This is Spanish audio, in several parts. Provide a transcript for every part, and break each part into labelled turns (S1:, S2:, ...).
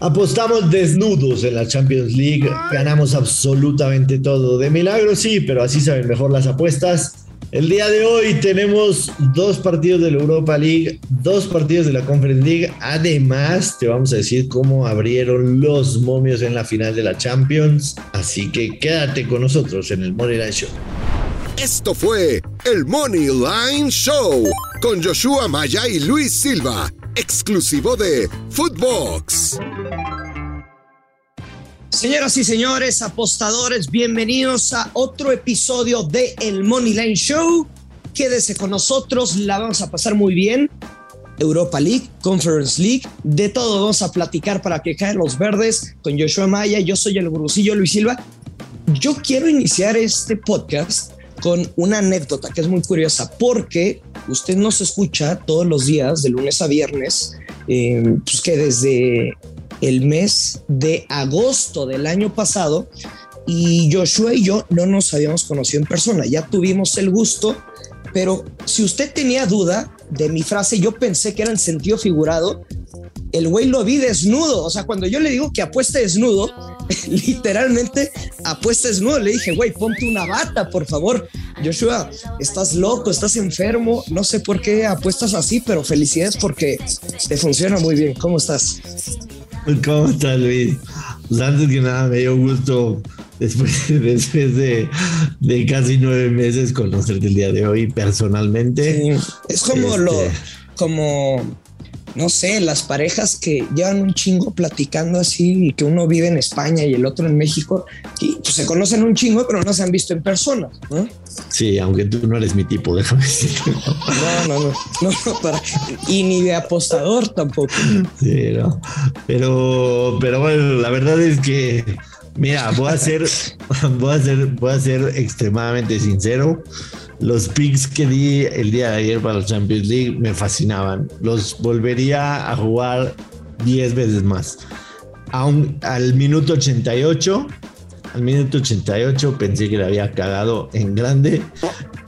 S1: Apostamos desnudos en la Champions League, ganamos absolutamente todo. De milagro sí, pero así saben mejor las apuestas. El día de hoy tenemos dos partidos de la Europa League, dos partidos de la Conference League. Además, te vamos a decir cómo abrieron los momios en la final de la Champions. Así que quédate con nosotros en el Money Line Show.
S2: Esto fue el Money Line Show con Joshua Maya y Luis Silva, exclusivo de Footbox.
S3: Señoras y señores, apostadores, bienvenidos a otro episodio de El Money Line Show. Quédese con nosotros, la vamos a pasar muy bien. Europa League, Conference League, de todo vamos a platicar para que caen los verdes con Joshua Maya. Yo soy el gurusillo Luis Silva. Yo quiero iniciar este podcast con una anécdota que es muy curiosa porque usted nos escucha todos los días de lunes a viernes, eh, pues que desde el mes de agosto del año pasado y Joshua y yo no nos habíamos conocido en persona, ya tuvimos el gusto, pero si usted tenía duda de mi frase, yo pensé que era en sentido figurado, el güey lo vi desnudo, o sea, cuando yo le digo que apueste desnudo, literalmente apuesta desnudo, le dije, güey, ponte una bata, por favor. Joshua, estás loco, estás enfermo, no sé por qué apuestas así, pero felicidades porque te funciona muy bien. ¿Cómo estás?
S1: ¿Cómo estás, Luis? Pues antes que nada, me dio gusto después, después de, de, casi nueve meses conocerte el día de hoy personalmente.
S3: Sí, es como este... lo, como no sé, las parejas que llevan un chingo platicando así y que uno vive en España y el otro en México y pues, se conocen un chingo, pero no se han visto en persona, ¿no?
S1: Sí, aunque tú no eres mi tipo, déjame decirte.
S3: No, no, no, no, no para, y ni de apostador tampoco.
S1: Sí, no. Pero, pero bueno, la verdad es que, mira, voy a ser, voy a ser, voy a ser extremadamente sincero los picks que di el día de ayer para la Champions League me fascinaban. Los volvería a jugar 10 veces más. Aún al minuto 88, al minuto 88 pensé que le había cagado en grande,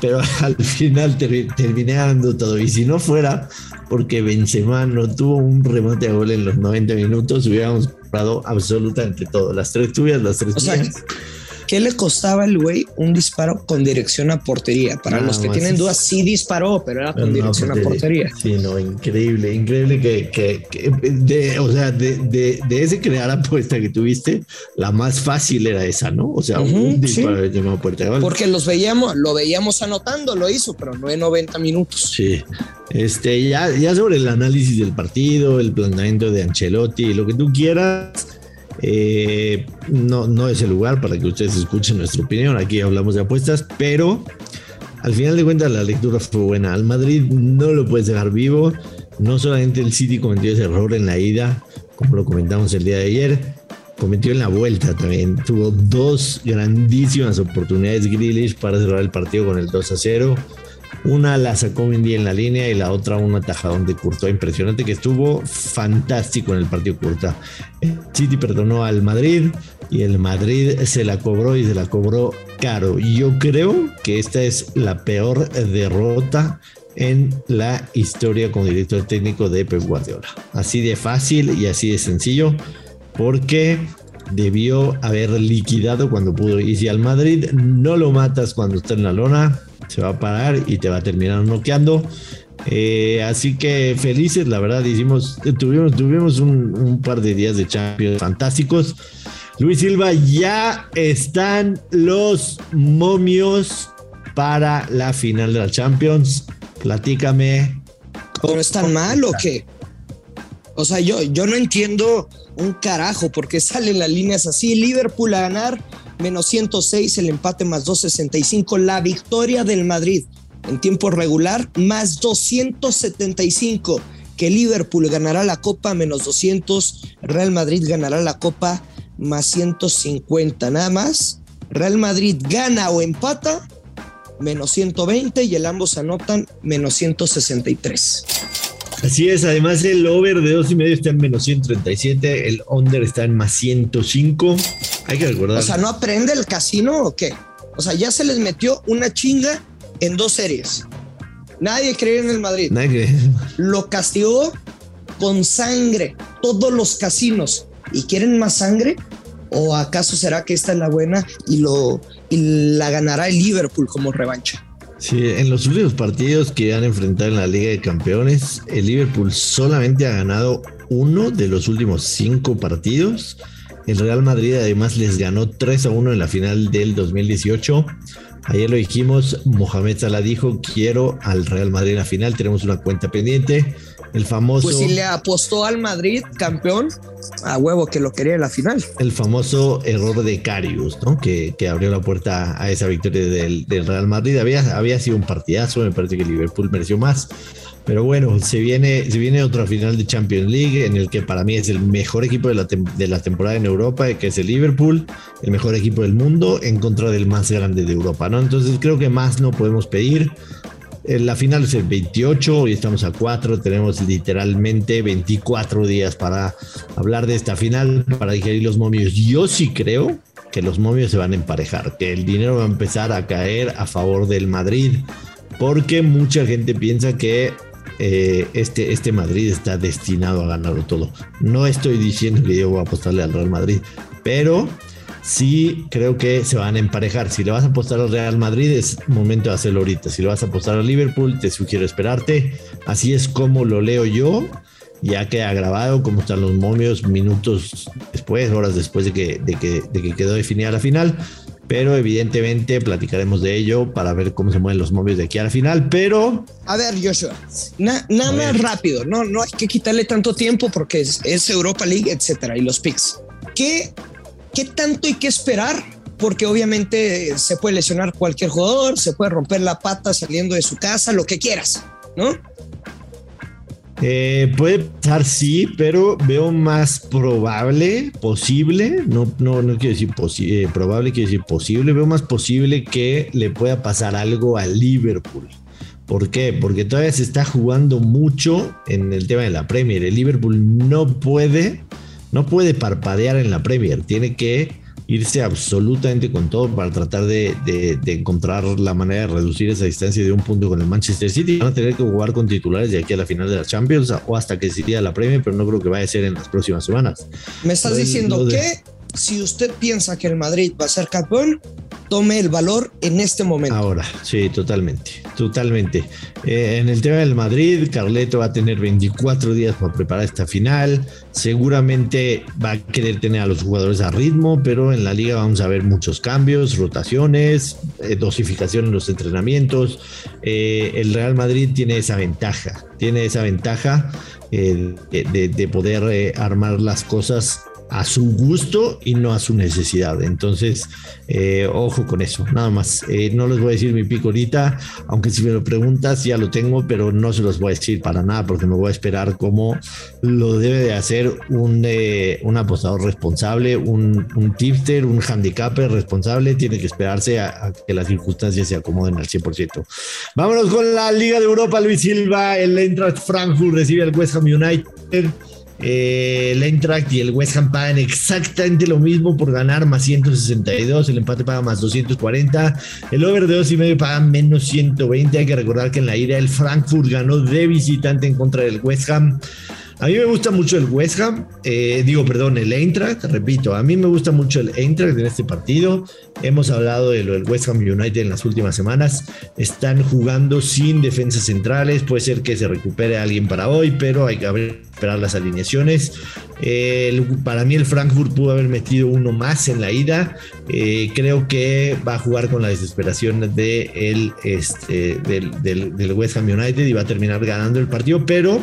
S1: pero al final ter terminé ganando todo. Y si no fuera porque Benzema no tuvo un remate a gol en los 90 minutos, hubiéramos comprado absolutamente todo. Las tres tuyas, las tres
S3: o sea, ¿Qué le costaba al güey un disparo con dirección a portería? Para los que tienen dudas, sí disparó, pero era con no, dirección portería. a portería.
S1: Sí, no, increíble, increíble que, que, que de, o sea, de, de, de, ese crear apuesta que tuviste, la más fácil era esa, ¿no? O sea, uh -huh, un disparo
S3: sí. de puerta. Porque los veíamos, lo veíamos anotando, lo hizo, pero no en 90 minutos.
S1: Sí. Este, ya, ya sobre el análisis del partido, el planteamiento de Ancelotti, lo que tú quieras eh, no, no es el lugar para que ustedes escuchen nuestra opinión. Aquí hablamos de apuestas, pero al final de cuentas la lectura fue buena. Al Madrid no lo puedes dejar vivo. No solamente el City cometió ese error en la ida, como lo comentamos el día de ayer, cometió en la vuelta también. Tuvo dos grandísimas oportunidades Grealish para cerrar el partido con el 2 a 0. Una la sacó Mendy en la línea y la otra un atajadón de Courtois impresionante que estuvo fantástico en el partido Courtois. City perdonó al Madrid y el Madrid se la cobró y se la cobró caro. Yo creo que esta es la peor derrota en la historia como director técnico de Pep Guardiola. Así de fácil y así de sencillo porque debió haber liquidado cuando pudo. Y si al Madrid no lo matas cuando está en la lona, se va a parar y te va a terminar noqueando. Eh, así que felices, la verdad, hicimos, tuvimos, tuvimos un, un, par de días de Champions fantásticos. Luis Silva, ya están los momios para la final de la Champions. Platícame.
S3: ¿Pero es tan mal o qué? O sea, yo, yo no entiendo un carajo porque salen las líneas así. Liverpool a ganar menos 106, el empate más 265, la victoria del Madrid en tiempo regular más 275, que Liverpool ganará la Copa menos 200, Real Madrid ganará la Copa más 150, nada más. Real Madrid gana o empata menos 120 y el ambos anotan menos 163.
S1: Así es, además el over de dos y medio está en menos 137, el under está en más 105. Hay que recordar.
S3: O sea, ¿no aprende el casino o qué? O sea, ya se les metió una chinga en dos series. Nadie cree en el Madrid.
S1: Nadie cree.
S3: Lo castigó con sangre. Todos los casinos. y quieren más sangre? ¿O acaso será que esta es la buena y, lo, y la ganará el Liverpool como revancha?
S1: Sí, en los últimos partidos que han enfrentado en la Liga de Campeones, el Liverpool solamente ha ganado uno de los últimos cinco partidos. El Real Madrid además les ganó 3 a 1 en la final del 2018. Ayer lo dijimos, Mohamed Salah dijo, quiero al Real Madrid en la final, tenemos una cuenta pendiente. El famoso...
S3: Pues si le apostó al Madrid campeón, a huevo que lo quería en la final.
S1: El famoso error de Carius, ¿no? Que, que abrió la puerta a esa victoria del, del, Real Madrid. Había, había sido un partidazo, me parece que Liverpool mereció más. Pero bueno, se viene, se viene otra final de Champions League en el que para mí es el mejor equipo de la, de la temporada en Europa, que es el Liverpool, el mejor equipo del mundo en contra del más grande de Europa, ¿no? Entonces creo que más no podemos pedir. Eh, la final es el 28, hoy estamos a 4, tenemos literalmente 24 días para hablar de esta final, para digerir los momios. Yo sí creo que los momios se van a emparejar, que el dinero va a empezar a caer a favor del Madrid, porque mucha gente piensa que eh, este, este Madrid está destinado a ganarlo todo. No estoy diciendo que yo voy a apostarle al Real Madrid, pero sí creo que se van a emparejar. Si le vas a apostar al Real Madrid, es momento de hacerlo ahorita. Si le vas a apostar al Liverpool, te sugiero esperarte. Así es como lo leo yo. Ya queda grabado cómo están los momios minutos después, horas después de que, de que, de que quedó definida la final pero evidentemente platicaremos de ello para ver cómo se mueven los momios de aquí a la final, pero...
S3: A ver, Joshua, nada más rápido, no, no hay que quitarle tanto tiempo porque es, es Europa League, etcétera, y los picks. ¿Qué, ¿Qué tanto hay que esperar? Porque obviamente se puede lesionar cualquier jugador, se puede romper la pata saliendo de su casa, lo que quieras, ¿no?
S1: Eh, puede pasar, sí, pero veo más probable, posible, no, no, no quiero decir eh, probable, quiero decir posible, veo más posible que le pueda pasar algo a Liverpool. ¿Por qué? Porque todavía se está jugando mucho en el tema de la Premier. El Liverpool no puede, no puede parpadear en la Premier, tiene que irse absolutamente con todo para tratar de, encontrar la manera de reducir esa distancia de un punto con el Manchester City. Van a tener que jugar con titulares de aquí a la final de la Champions o hasta que se la premia, pero no creo que vaya a ser en las próximas semanas.
S3: Me estás diciendo que si usted piensa que el Madrid va a ser campeón, tome el valor en este momento.
S1: Ahora, sí, totalmente, totalmente. Eh, en el tema del Madrid, Carleto va a tener 24 días para preparar esta final. Seguramente va a querer tener a los jugadores a ritmo, pero en la liga vamos a ver muchos cambios, rotaciones, eh, dosificación en los entrenamientos. Eh, el Real Madrid tiene esa ventaja, tiene esa ventaja de, de, poder armar las cosas a su gusto y no a su necesidad. Entonces, eh, ojo con eso, nada más. Eh, no les voy a decir mi pico ahorita, aunque si me lo preguntas ya lo tengo, pero no se los voy a decir para nada porque me voy a esperar como lo debe de hacer un, eh, un apostador responsable, un, un tipster, un handicapper responsable. Tiene que esperarse a, que las circunstancias se acomoden al 100%. Vámonos con la Liga de Europa, Luis Silva, el Eintracht Frankfurt recibe al West Ham United. Eh, el Eintracht y el West Ham pagan exactamente lo mismo por ganar más 162, el empate paga más 240, el over de dos y medio paga menos 120. Hay que recordar que en la ida el Frankfurt ganó de visitante en contra del West Ham. A mí me gusta mucho el West Ham, eh, digo, perdón, el Eintracht, repito, a mí me gusta mucho el Eintracht en este partido. Hemos hablado de lo del West Ham United en las últimas semanas. Están jugando sin defensas centrales, puede ser que se recupere alguien para hoy, pero hay que esperar las alineaciones. para mí el Frankfurt pudo haber metido uno más en la ida. Eh, creo que va a jugar con la desesperación de el, este, del, del, del West Ham United y va a terminar ganando el partido, pero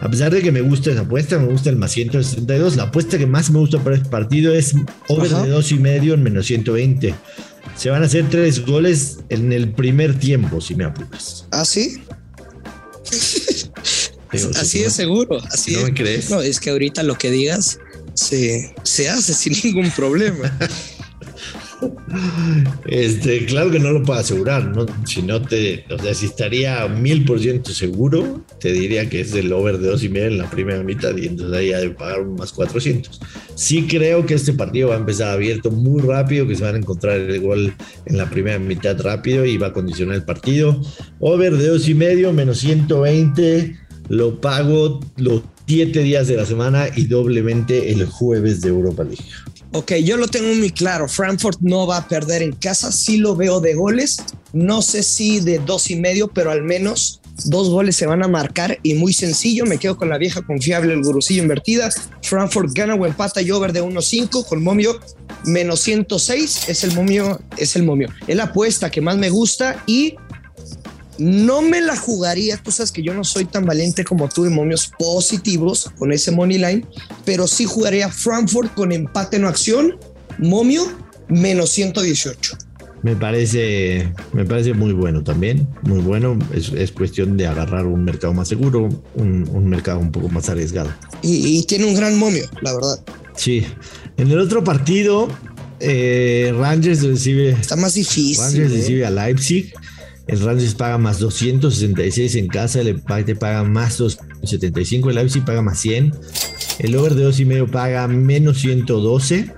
S1: a pesar de que me gusta esa apuesta, me gusta el más 162. La apuesta que más me gusta para este partido es over de dos y medio en menos 120. Se van a hacer tres goles en el primer tiempo, si me apuras.
S3: ¿Ah, sí? Así es seguro. Así
S1: ¿No me crees?
S3: No, es que ahorita lo que digas se, se hace sin ningún problema.
S1: Este, claro que no lo puedo asegurar, ¿no? Si no te, o sea, si estaría mil por ciento seguro, te diría que es el over de dos y media en la primera mitad y entonces ahí hay de pagar más 400. Sí creo que este partido va a empezar abierto muy rápido, que se van a encontrar el gol en la primera mitad rápido y va a condicionar el partido. Over de dos y medio, menos 120, lo pago, lo siete días de la semana y doblemente el jueves de Europa League.
S3: Ok, yo lo tengo muy claro. Frankfurt no va a perder en casa. Sí lo veo de goles. No sé si de dos y medio, pero al menos dos goles se van a marcar y muy sencillo. Me quedo con la vieja confiable, el gurusillo invertida. Frankfurt gana o empata y over de 1.5 con momio menos 106. Es el momio, es el momio. Es la apuesta que más me gusta y no me la jugaría, tú sabes que yo no soy tan valiente como tú de momios positivos con ese money line, pero sí jugaría Frankfurt con empate en acción, momio menos 118.
S1: Me parece, me parece muy bueno también, muy bueno. Es, cuestión de agarrar un mercado más seguro, un, mercado un poco más arriesgado.
S3: Y, tiene un gran momio, la verdad.
S1: Sí. En el otro partido, eh, Rangers recibe.
S3: Está más difícil.
S1: Rangers ¿eh? recibe a Leipzig. El Rangers paga más 266 en casa, el empate paga más 275, el Leipzig paga más 100, el over de 2.5 paga menos 112.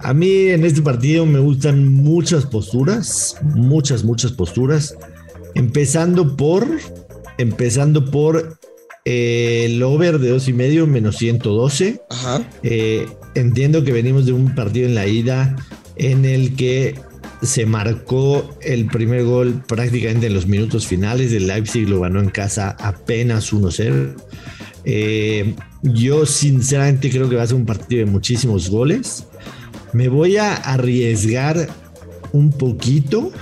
S1: A mí en este partido me gustan muchas posturas, muchas, muchas posturas. Empezando por, empezando por eh, el over de 2.5 menos 112. Eh, entiendo que venimos de un partido en la ida en el que se marcó el primer gol prácticamente en los minutos finales. El Leipzig lo ganó en casa apenas 1-0. Eh, yo sinceramente creo que va a ser un partido de muchísimos goles. Me voy a arriesgar un poquito.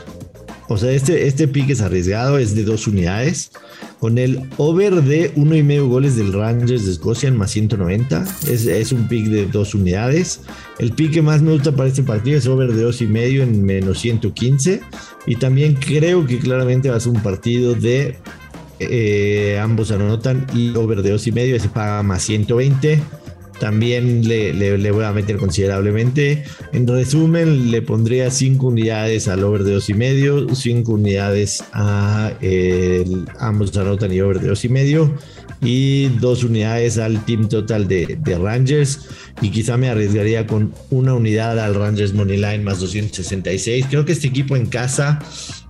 S1: O sea, este, este pick es arriesgado, es de dos unidades con el over de uno y medio goles del Rangers de Escocia en más 190. Es, es un pick de dos unidades. El pick que más me gusta para este partido es over de dos y medio en menos 115. Y también creo que claramente va a ser un partido de eh, ambos anotan y over de dos y medio. Ese paga más 120 también le, voy a meter considerablemente. En resumen, le pondría 5 unidades al over de 2 y medio, 5 unidades a el, ambos anotan y over de 2 y medio y 2 unidades al team total de, de, Rangers. Y quizá me arriesgaría con una unidad al Rangers Moneyline más 266. Creo que este equipo en casa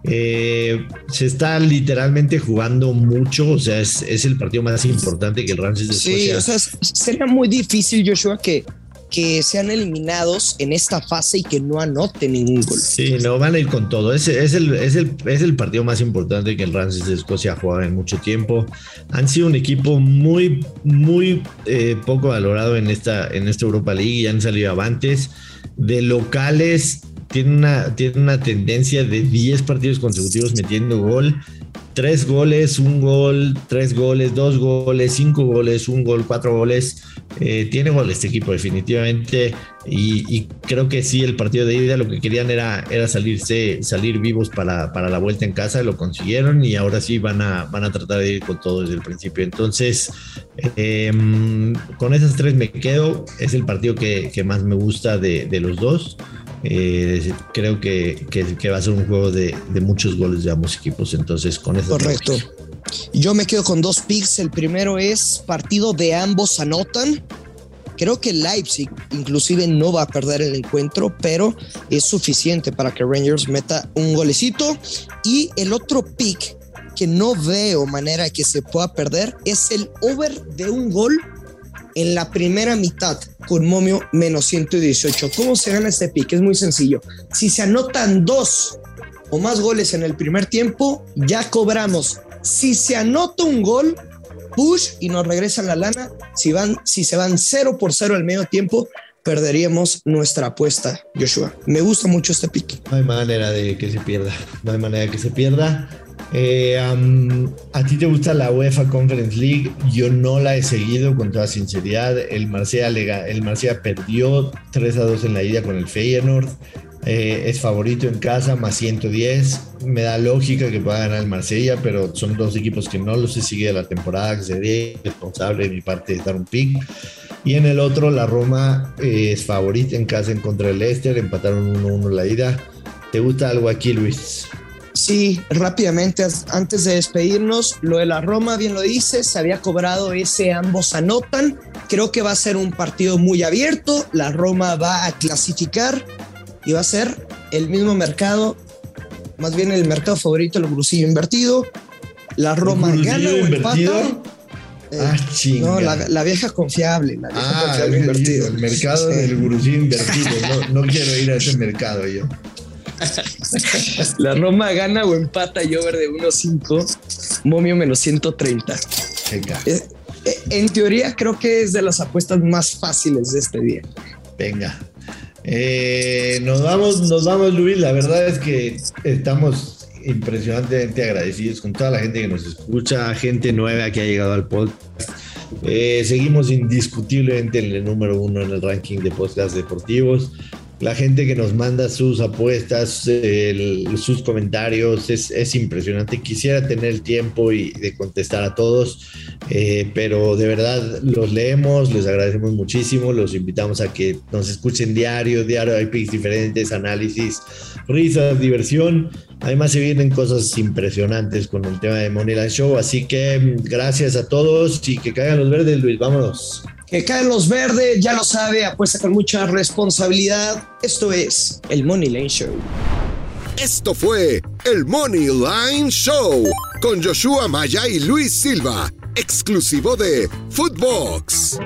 S1: eh, se está literalmente jugando mucho, o sea, es, el partido más importante que el Rangers de
S3: Sí, o sea, sería muy difícil, Joshua, que, que sean eliminados en esta fase y que no anoten ningún gol.
S1: Sí, no van a ir con todo. Es, es, el, es, el, es el partido más importante que el Rangers de Escocia ha jugado en mucho tiempo. Han sido un equipo muy, muy eh, poco valorado en esta, en esta Europa League y han salido avantes. De locales tiene una, tiene una tendencia de 10 partidos consecutivos metiendo gol. Tres goles, un gol, tres goles, dos goles, cinco goles, un gol, cuatro goles. Eh, tiene gol este equipo definitivamente y, creo que sí, el partido de ida lo que querían era, era salirse, salir vivos para, para la vuelta en casa, lo consiguieron y ahora sí van a, van a tratar de ir con todo desde el principio. Entonces, em, con esas tres me quedo, es el partido que, que más me gusta de, de los dos. Eh, creo que, que, va a ser un juego de, de, muchos goles de ambos equipos. Entonces, con eso.
S3: Correcto. Yo me quedo con dos picks. El primero es partido de ambos anotan. Creo que Leipzig inclusive no va a perder el encuentro, pero es suficiente para que Rangers meta un golecito. Y el otro pick que no veo manera que se pueda perder es el over de un gol en la primera mitad con momio menos 118. ¿Cómo se gana este pick? Es muy sencillo. Si se anotan dos o más goles en el primer tiempo, ya cobramos. Si se anota un gol, push y nos regresan la lana. Si, van, si se van 0 por 0 al medio tiempo, perderíamos nuestra apuesta, Joshua. Me gusta mucho este pick.
S1: No hay manera de que se pierda. No hay manera de que se pierda. Eh, ¿A ti te gusta la UEFA Conference League? Yo no la he seguido con toda sinceridad. El Marsella, el Marsella perdió 3 a 2 en la ida con el Feyenoord. Eh, es favorito en casa, más 110. Me da lógica que pueda ganar el Marsella, pero son dos equipos que no los he seguido la temporada, que sería responsable de mi parte de dar un pick. Y en el otro, la Roma eh, es favorita en casa en contra del Leicester, empataron 1-1 la ida. ¿Te gusta algo aquí, Luis?
S3: Sí, rápidamente, antes de despedirnos, lo de la Roma, bien lo dice, se había cobrado ese ambos anotan. Creo que va a ser un partido muy abierto. La Roma va a clasificar y va a ser el mismo mercado, más bien el mercado favorito, el grusillo invertido. La Roma gana o empata.
S1: ah, chinga.
S3: No, la, vieja confiable. La vieja
S1: ah, confiable invertido. El mercado del gurusí invertido. No, quiero ir a ese mercado yo.
S3: la Roma gana o empata y over de 1.5, momio menos 130. Eh, eh, en teoría creo que es de las apuestas más fáciles de este día.
S1: Venga. Eh, nos vamos, nos vamos, Luis. La verdad es que estamos impresionantemente agradecidos con toda la gente que nos escucha, gente nueva que ha llegado al podcast. seguimos indiscutiblemente en el número uno en el ranking de podcasts deportivos la gente que nos manda sus apuestas, sus comentarios, es, impresionante. Quisiera tener el tiempo y de contestar a todos, eh, pero de verdad los leemos, les agradecemos muchísimo, los invitamos a que nos escuchen diario, diario hay picks diferentes, análisis, risas, diversión. Además se vienen cosas impresionantes con el tema de Moneyline Show, así que gracias a todos y que caigan los verdes, Luis, vámonos
S3: que caen los verdes, ya lo sabe, apuesta con mucha responsabilidad. Esto es el Money Line Show.
S2: Esto fue el Money Line Show con Joshua Maya y Luis Silva, exclusivo de Footbox.